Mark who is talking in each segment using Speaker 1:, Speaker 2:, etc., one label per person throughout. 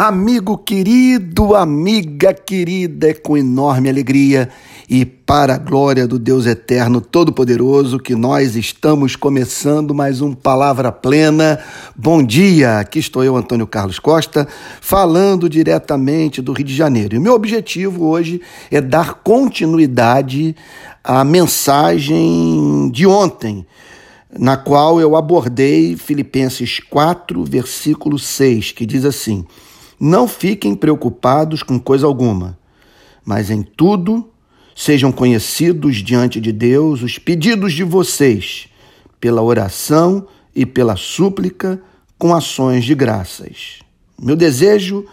Speaker 1: Amigo querido, amiga querida, é com enorme alegria e para a glória do Deus Eterno Todo-Poderoso que nós estamos começando mais um Palavra Plena. Bom dia, aqui estou eu, Antônio Carlos Costa, falando diretamente do Rio de Janeiro. E o meu objetivo hoje é dar continuidade à mensagem de ontem na qual eu abordei Filipenses 4, versículo 6, que diz assim: não fiquem preocupados com coisa alguma, mas em tudo sejam conhecidos diante de Deus os pedidos de vocês, pela oração e pela súplica, com ações de graças. Meu desejo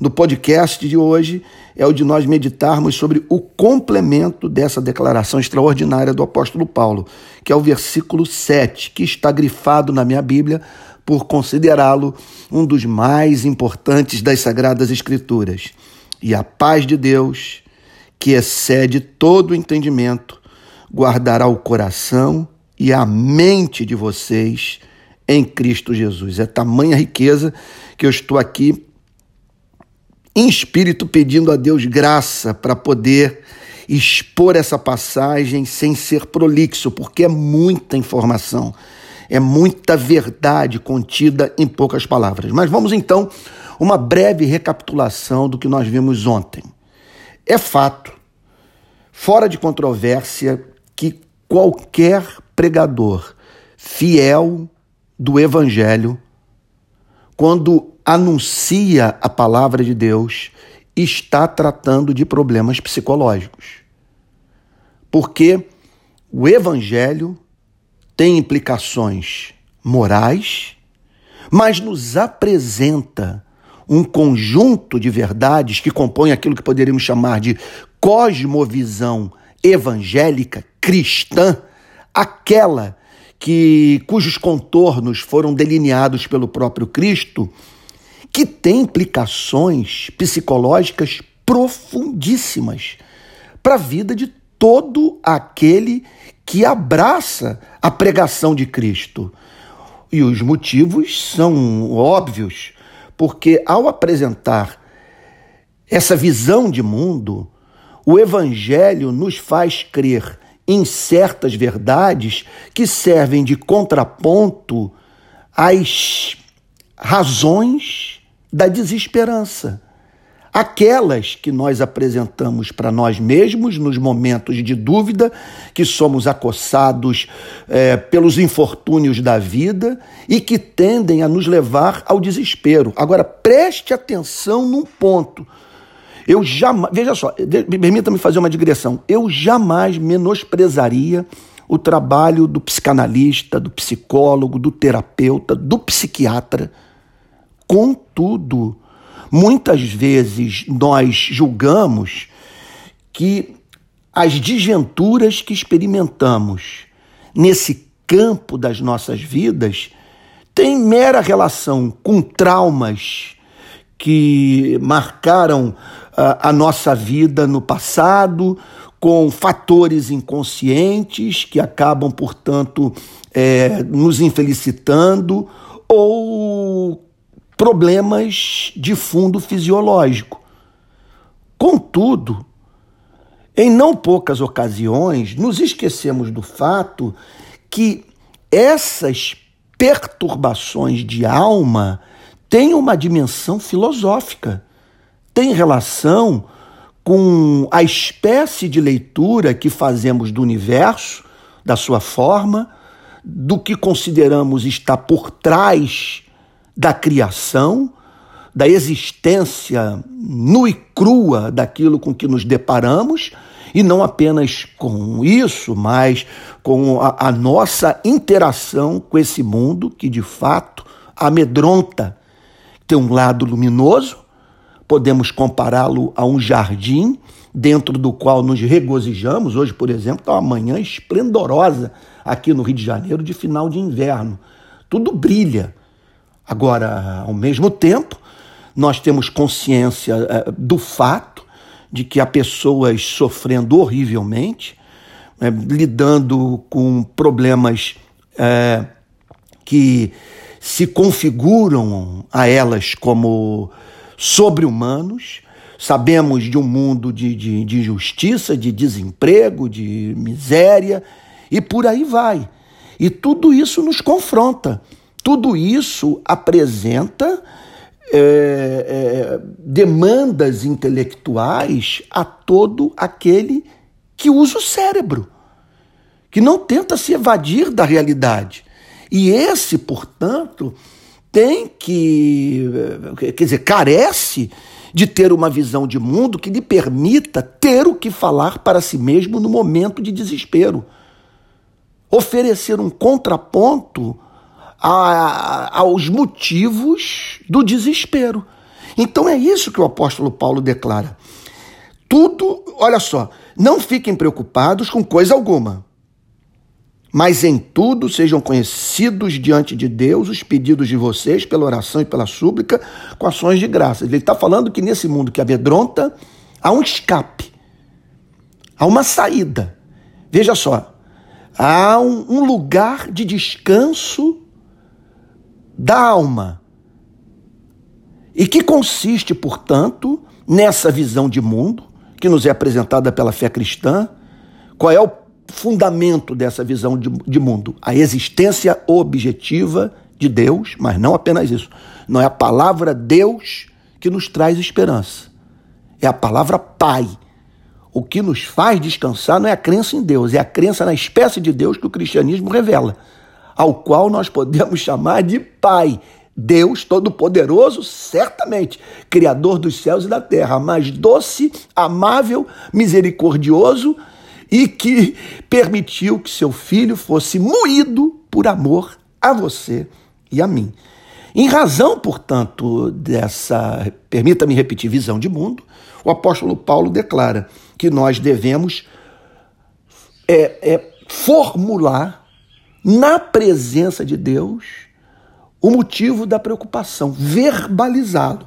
Speaker 1: no podcast de hoje é o de nós meditarmos sobre o complemento dessa declaração extraordinária do apóstolo Paulo, que é o versículo 7, que está grifado na minha Bíblia por considerá-lo um dos mais importantes das Sagradas Escrituras. E a paz de Deus, que excede todo o entendimento, guardará o coração e a mente de vocês em Cristo Jesus. É tamanha riqueza que eu estou aqui em espírito pedindo a Deus graça para poder expor essa passagem sem ser prolixo, porque é muita informação. É muita verdade contida em poucas palavras. Mas vamos então uma breve recapitulação do que nós vimos ontem. É fato, fora de controvérsia, que qualquer pregador fiel do Evangelho, quando anuncia a palavra de Deus, está tratando de problemas psicológicos. Porque o Evangelho tem implicações morais, mas nos apresenta um conjunto de verdades que compõe aquilo que poderíamos chamar de cosmovisão evangélica cristã, aquela que cujos contornos foram delineados pelo próprio Cristo, que tem implicações psicológicas profundíssimas para a vida de todo aquele que abraça a pregação de Cristo. E os motivos são óbvios, porque ao apresentar essa visão de mundo, o Evangelho nos faz crer em certas verdades que servem de contraponto às razões da desesperança aquelas que nós apresentamos para nós mesmos nos momentos de dúvida, que somos acossados é, pelos infortúnios da vida e que tendem a nos levar ao desespero. Agora, preste atenção num ponto. Eu jamais, veja só, permita-me fazer uma digressão. Eu jamais menosprezaria o trabalho do psicanalista, do psicólogo, do terapeuta, do psiquiatra. Contudo, Muitas vezes nós julgamos que as desventuras que experimentamos nesse campo das nossas vidas têm mera relação com traumas que marcaram a, ah, a nossa vida no passado, com fatores inconscientes que acabam, portanto, é, nos infelicitando, ou problemas de fundo fisiológico. Contudo, em não poucas ocasiões, nos esquecemos do fato que essas perturbações de alma têm uma dimensão filosófica, têm relação com a espécie de leitura que fazemos do universo, da sua forma, do que consideramos estar por trás da criação, da existência nua e crua daquilo com que nos deparamos, e não apenas com isso, mas com a, a nossa interação com esse mundo que de fato amedronta. Tem um lado luminoso, podemos compará-lo a um jardim dentro do qual nos regozijamos. Hoje, por exemplo, está uma manhã esplendorosa aqui no Rio de Janeiro de final de inverno. Tudo brilha Agora, ao mesmo tempo, nós temos consciência uh, do fato de que há pessoas sofrendo horrivelmente, uh, lidando com problemas uh, que se configuram a elas como sobre-humanos, sabemos de um mundo de, de, de injustiça, de desemprego, de miséria, e por aí vai. E tudo isso nos confronta, tudo isso apresenta é, é, demandas intelectuais a todo aquele que usa o cérebro, que não tenta se evadir da realidade. E esse, portanto, tem que, quer dizer, carece de ter uma visão de mundo que lhe permita ter o que falar para si mesmo no momento de desespero. Oferecer um contraponto a, aos motivos do desespero. Então é isso que o apóstolo Paulo declara. Tudo, olha só, não fiquem preocupados com coisa alguma mas em tudo sejam conhecidos diante de Deus os pedidos de vocês pela oração e pela súplica com ações de graça. Ele está falando que nesse mundo que amedronta há um escape, há uma saída. Veja só, há um lugar de descanso da alma. E que consiste, portanto, nessa visão de mundo que nos é apresentada pela fé cristã. Qual é o fundamento dessa visão de, de mundo? A existência objetiva de Deus, mas não apenas isso. Não é a palavra Deus que nos traz esperança. É a palavra Pai. O que nos faz descansar não é a crença em Deus, é a crença na espécie de Deus que o cristianismo revela, ao qual nós podemos chamar de Pai. Deus Todo-Poderoso, certamente, Criador dos céus e da terra, mas doce, amável, misericordioso e que permitiu que seu filho fosse moído por amor a você e a mim. Em razão, portanto, dessa, permita-me repetir, visão de mundo, o apóstolo Paulo declara que nós devemos é, é, formular na presença de Deus o motivo da preocupação, verbalizá-lo.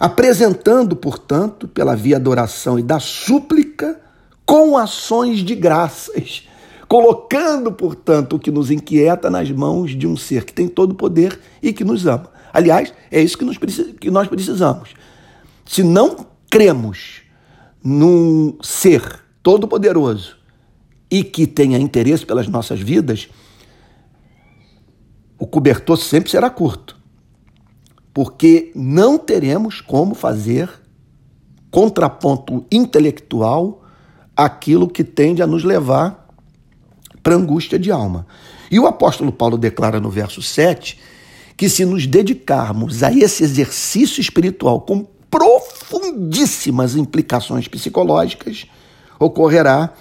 Speaker 1: Apresentando, portanto, pela via da oração e da súplica, com ações de graças, colocando, portanto, o que nos inquieta nas mãos de um ser que tem todo o poder e que nos ama. Aliás, é isso que, nos, que nós precisamos. Se não cremos num ser todo-poderoso e que tenha interesse pelas nossas vidas, o cobertor sempre será curto, porque não teremos como fazer contraponto intelectual aquilo que tende a nos levar para angústia de alma. E o apóstolo Paulo declara no verso 7 que se nos dedicarmos a esse exercício espiritual com profundíssimas implicações psicológicas, ocorrerá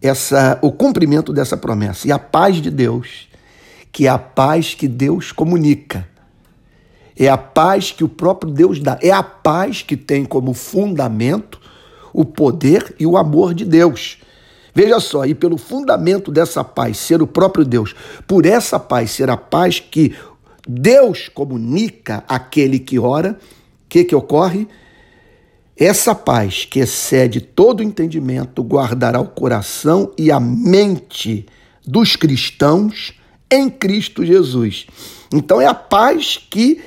Speaker 1: essa, o cumprimento dessa promessa. E a paz de Deus, que é a paz que Deus comunica, é a paz que o próprio Deus dá, é a paz que tem como fundamento o poder e o amor de Deus. Veja só, e pelo fundamento dessa paz ser o próprio Deus, por essa paz ser a paz que Deus comunica àquele que ora, o que, que ocorre? Essa paz que excede todo entendimento guardará o coração e a mente dos cristãos em Cristo Jesus. Então é a paz que,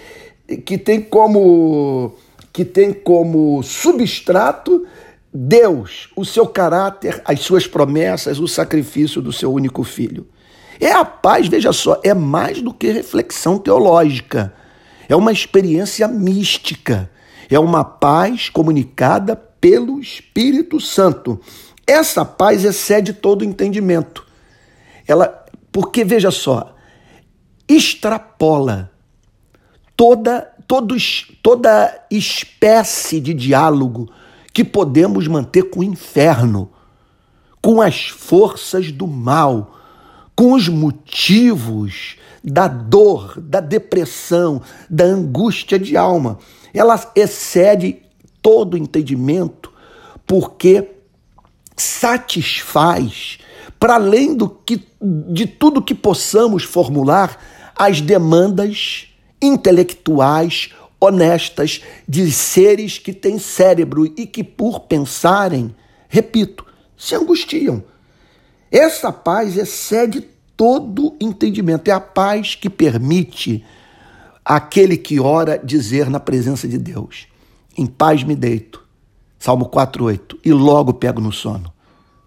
Speaker 1: que tem como que tem como substrato Deus, o seu caráter, as suas promessas, o sacrifício do seu único filho. É a paz, veja só, é mais do que reflexão teológica. É uma experiência mística. É uma paz comunicada pelo Espírito Santo. Essa paz excede todo entendimento. Ela, porque veja só, extrapola toda, todos, toda espécie de diálogo que podemos manter com o inferno, com as forças do mal, com os motivos da dor, da depressão, da angústia de alma. Ela excede todo entendimento, porque satisfaz, para além do que, de tudo que possamos formular, as demandas intelectuais, honestas de seres que têm cérebro e que, por pensarem, repito, se angustiam. Essa paz excede todo entendimento. É a paz que permite aquele que ora dizer na presença de Deus: Em paz me deito. Salmo 4:8. E logo pego no sono.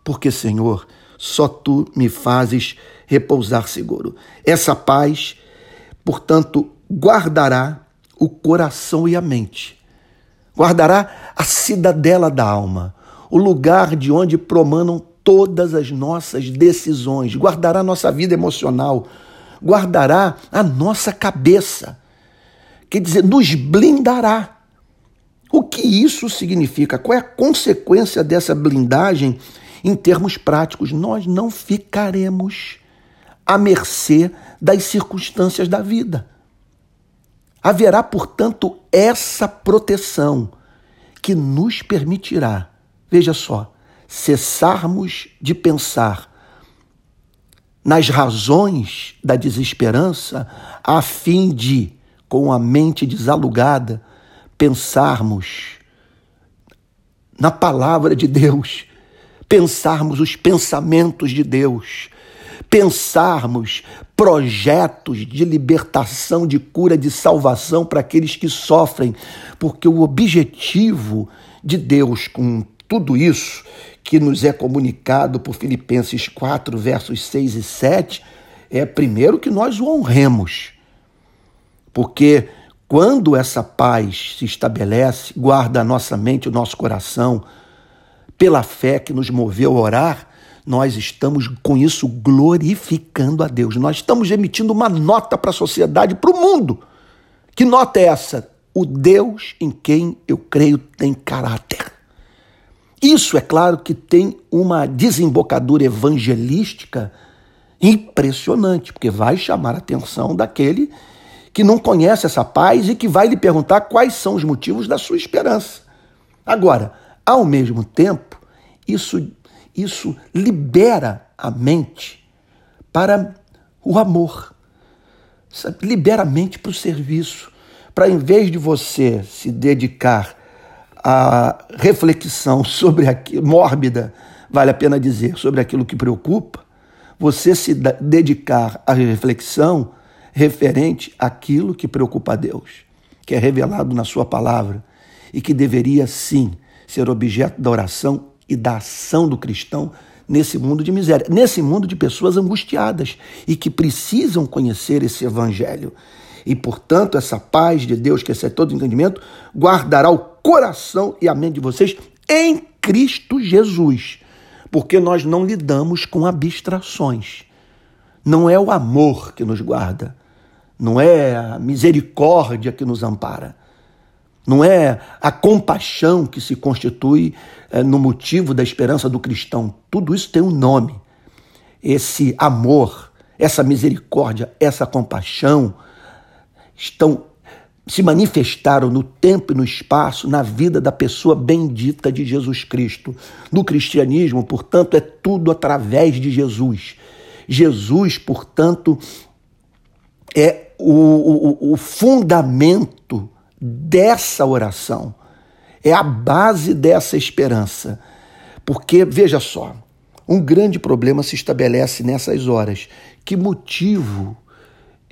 Speaker 1: Porque, Senhor, só tu me fazes repousar seguro. Essa paz, portanto, guardará o coração e a mente. Guardará a cidadela da alma, o lugar de onde promanam todas as nossas decisões, guardará nossa vida emocional, guardará a nossa cabeça. Quer dizer, nos blindará. O que isso significa? Qual é a consequência dessa blindagem em termos práticos? Nós não ficaremos à mercê das circunstâncias da vida. Haverá, portanto, essa proteção que nos permitirá, veja só, cessarmos de pensar nas razões da desesperança, a fim de, com a mente desalugada, pensarmos na palavra de Deus, pensarmos os pensamentos de Deus, pensarmos projetos de libertação, de cura, de salvação para aqueles que sofrem, porque o objetivo de Deus com tudo isso que nos é comunicado por Filipenses 4, versos 6 e 7, é primeiro que nós o honremos. Porque quando essa paz se estabelece, guarda a nossa mente, o nosso coração, pela fé que nos moveu a orar, nós estamos com isso glorificando a Deus. Nós estamos emitindo uma nota para a sociedade, para o mundo. Que nota é essa? O Deus em quem eu creio tem caráter. Isso, é claro, que tem uma desembocadura evangelística impressionante, porque vai chamar a atenção daquele que não conhece essa paz e que vai lhe perguntar quais são os motivos da sua esperança. Agora, ao mesmo tempo, isso, isso libera a mente para o amor, libera a mente para o serviço, para em vez de você se dedicar a reflexão sobre aquilo, mórbida, vale a pena dizer, sobre aquilo que preocupa, você se dedicar à reflexão referente àquilo que preocupa a Deus, que é revelado na sua palavra e que deveria sim ser objeto da oração e da ação do cristão nesse mundo de miséria, nesse mundo de pessoas angustiadas e que precisam conhecer esse evangelho. E, portanto, essa paz de Deus, que excede todo entendimento, guardará o coração e a mente de vocês em Cristo Jesus. Porque nós não lidamos com abstrações. Não é o amor que nos guarda, não é a misericórdia que nos ampara, não é a compaixão que se constitui é, no motivo da esperança do cristão. Tudo isso tem um nome. Esse amor, essa misericórdia, essa compaixão estão se manifestaram no tempo e no espaço na vida da pessoa bendita de Jesus Cristo. No cristianismo, portanto, é tudo através de Jesus. Jesus, portanto, é o, o, o fundamento dessa oração, é a base dessa esperança. Porque, veja só, um grande problema se estabelece nessas horas. Que motivo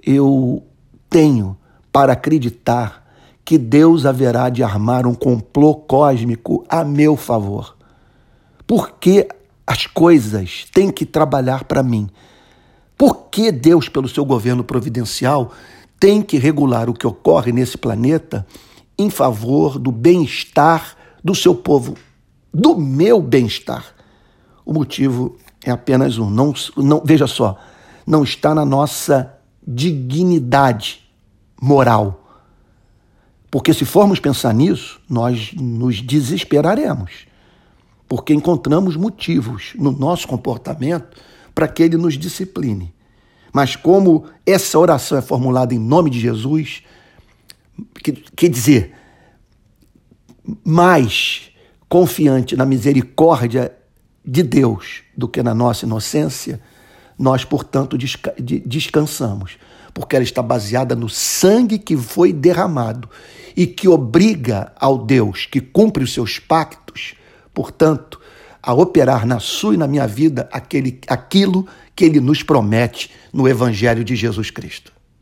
Speaker 1: eu tenho para acreditar que Deus haverá de armar um complô cósmico a meu favor. Por que as coisas têm que trabalhar para mim? Por que Deus, pelo seu governo providencial, tem que regular o que ocorre nesse planeta em favor do bem-estar do seu povo, do meu bem-estar? O motivo é apenas um. Não, não, veja só, não está na nossa dignidade moral. Porque se formos pensar nisso, nós nos desesperaremos. Porque encontramos motivos no nosso comportamento para que ele nos discipline. Mas como essa oração é formulada em nome de Jesus, quer dizer, mais confiante na misericórdia de Deus do que na nossa inocência, nós, portanto, descansamos porque ela está baseada no sangue que foi derramado e que obriga ao Deus que cumpre os seus pactos, portanto, a operar na sua e na minha vida aquele, aquilo que ele nos promete no Evangelho de Jesus Cristo.